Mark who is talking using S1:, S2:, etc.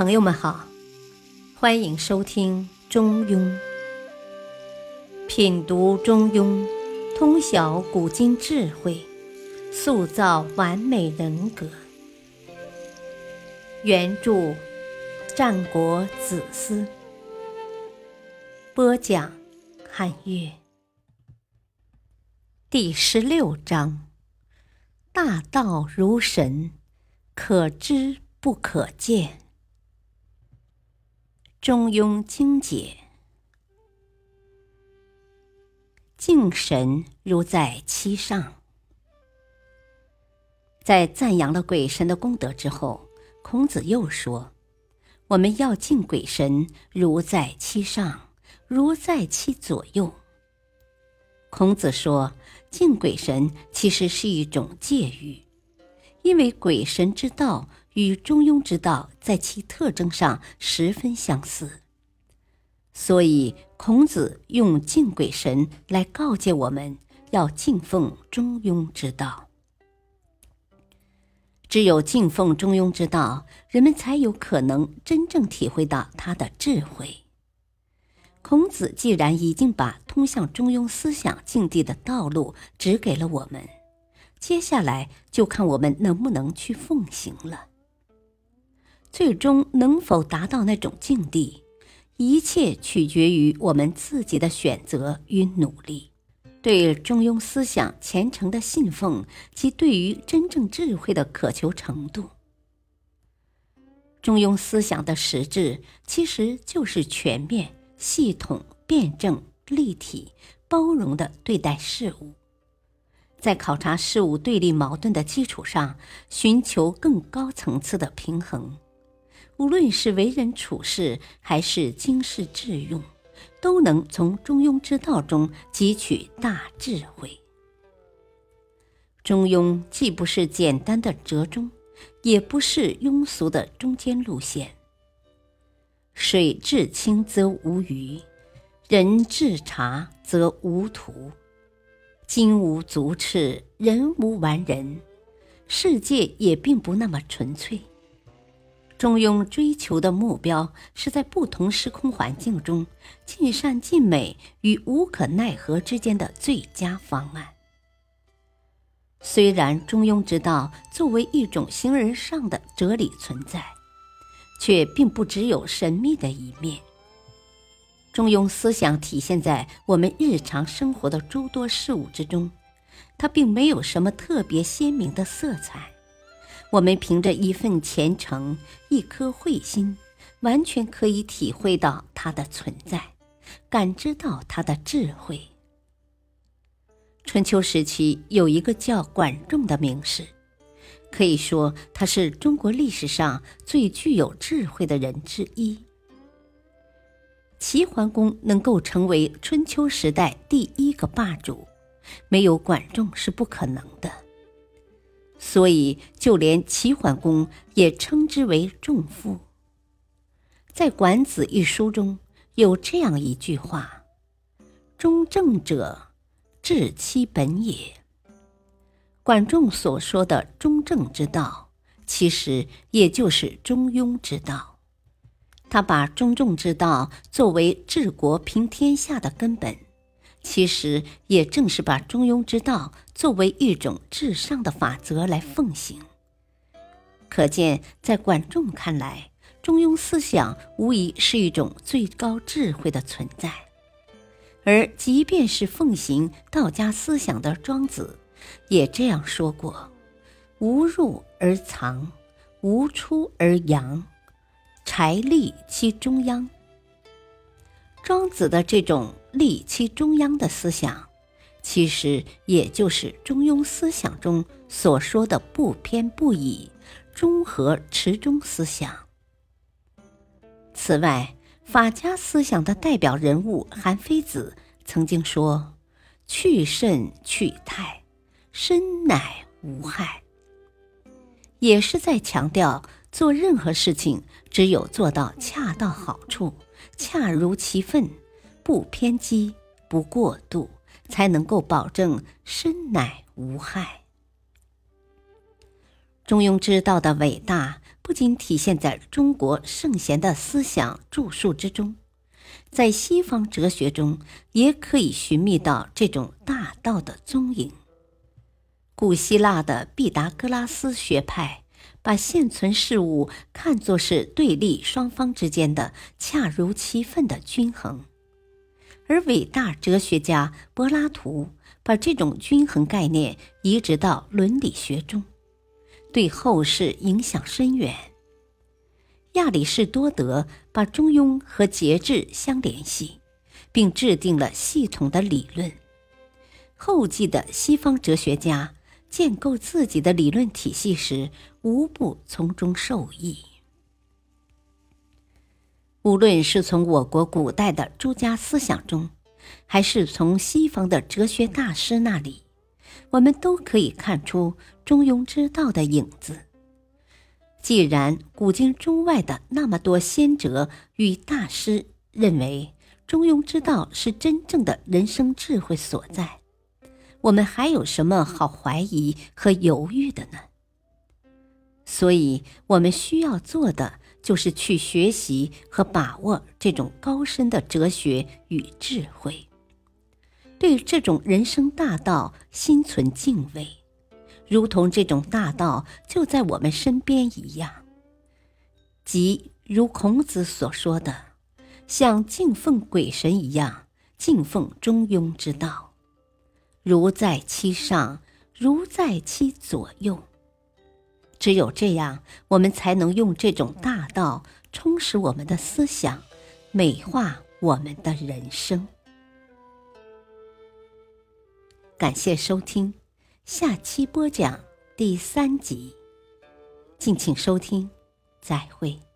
S1: 朋友们好，欢迎收听《中庸》，品读《中庸》，通晓古今智慧，塑造完美人格。原著：战国子思，播讲：汉乐。第十六章：大道如神，可知不可见。中庸精解，敬神如在其上。在赞扬了鬼神的功德之后，孔子又说：“我们要敬鬼神，如在其上，如在其左右。”孔子说，敬鬼神其实是一种戒欲，因为鬼神之道。与中庸之道在其特征上十分相似，所以孔子用敬鬼神来告诫我们要敬奉中庸之道。只有敬奉中庸之道，人们才有可能真正体会到他的智慧。孔子既然已经把通向中庸思想境地的道路指给了我们，接下来就看我们能不能去奉行了。最终能否达到那种境地，一切取决于我们自己的选择与努力，对中庸思想虔诚的信奉及对于真正智慧的渴求程度。中庸思想的实质其实就是全面、系统、辩证、立体、包容的对待事物，在考察事物对立矛盾的基础上，寻求更高层次的平衡。无论是为人处事，还是经世致用，都能从中庸之道中汲取大智慧。中庸既不是简单的折中，也不是庸俗的中间路线。水至清则无鱼，人至察则无徒。金无足赤，人无完人，世界也并不那么纯粹。中庸追求的目标是在不同时空环境中，尽善尽美与无可奈何之间的最佳方案。虽然中庸之道作为一种形而上的哲理存在，却并不只有神秘的一面。中庸思想体现在我们日常生活的诸多事物之中，它并没有什么特别鲜明的色彩。我们凭着一份虔诚、一颗慧心，完全可以体会到它的存在，感知到它的智慧。春秋时期有一个叫管仲的名士，可以说他是中国历史上最具有智慧的人之一。齐桓公能够成为春秋时代第一个霸主，没有管仲是不可能的。所以，就连齐桓公也称之为仲父。在《管子》一书中有这样一句话：“中正者，治其本也。”管仲所说的中正之道，其实也就是中庸之道。他把中正之道作为治国平天下的根本。其实也正是把中庸之道作为一种至上的法则来奉行。可见，在管仲看来，中庸思想无疑是一种最高智慧的存在。而即便是奉行道家思想的庄子，也这样说过：“无入而藏，无出而扬，柴立其中央。”庄子的这种。立其中央的思想，其实也就是中庸思想中所说的不偏不倚、中和持中思想。此外，法家思想的代表人物韩非子曾经说：“去甚去泰，身乃无害。”也是在强调做任何事情，只有做到恰到好处、恰如其分。不偏激，不过度，才能够保证身乃无害。中庸之道的伟大，不仅体现在中国圣贤的思想著述之中，在西方哲学中也可以寻觅到这种大道的踪影。古希腊的毕达哥拉斯学派把现存事物看作是对立双方之间的恰如其分的均衡，而伟大哲学家柏拉图把这种均衡概念移植到伦理学中，对后世影响深远。亚里士多德把中庸和节制相联系，并制定了系统的理论。后继的西方哲学家。建构自己的理论体系时，无不从中受益。无论是从我国古代的诸家思想中，还是从西方的哲学大师那里，我们都可以看出中庸之道的影子。既然古今中外的那么多先哲与大师认为中庸之道是真正的人生智慧所在，我们还有什么好怀疑和犹豫的呢？所以，我们需要做的就是去学习和把握这种高深的哲学与智慧，对这种人生大道心存敬畏，如同这种大道就在我们身边一样。即如孔子所说的，像敬奉鬼神一样敬奉中庸之道。如在其上，如在其左右。只有这样，我们才能用这种大道充实我们的思想，美化我们的人生。感谢收听，下期播讲第三集。敬请收听，再会。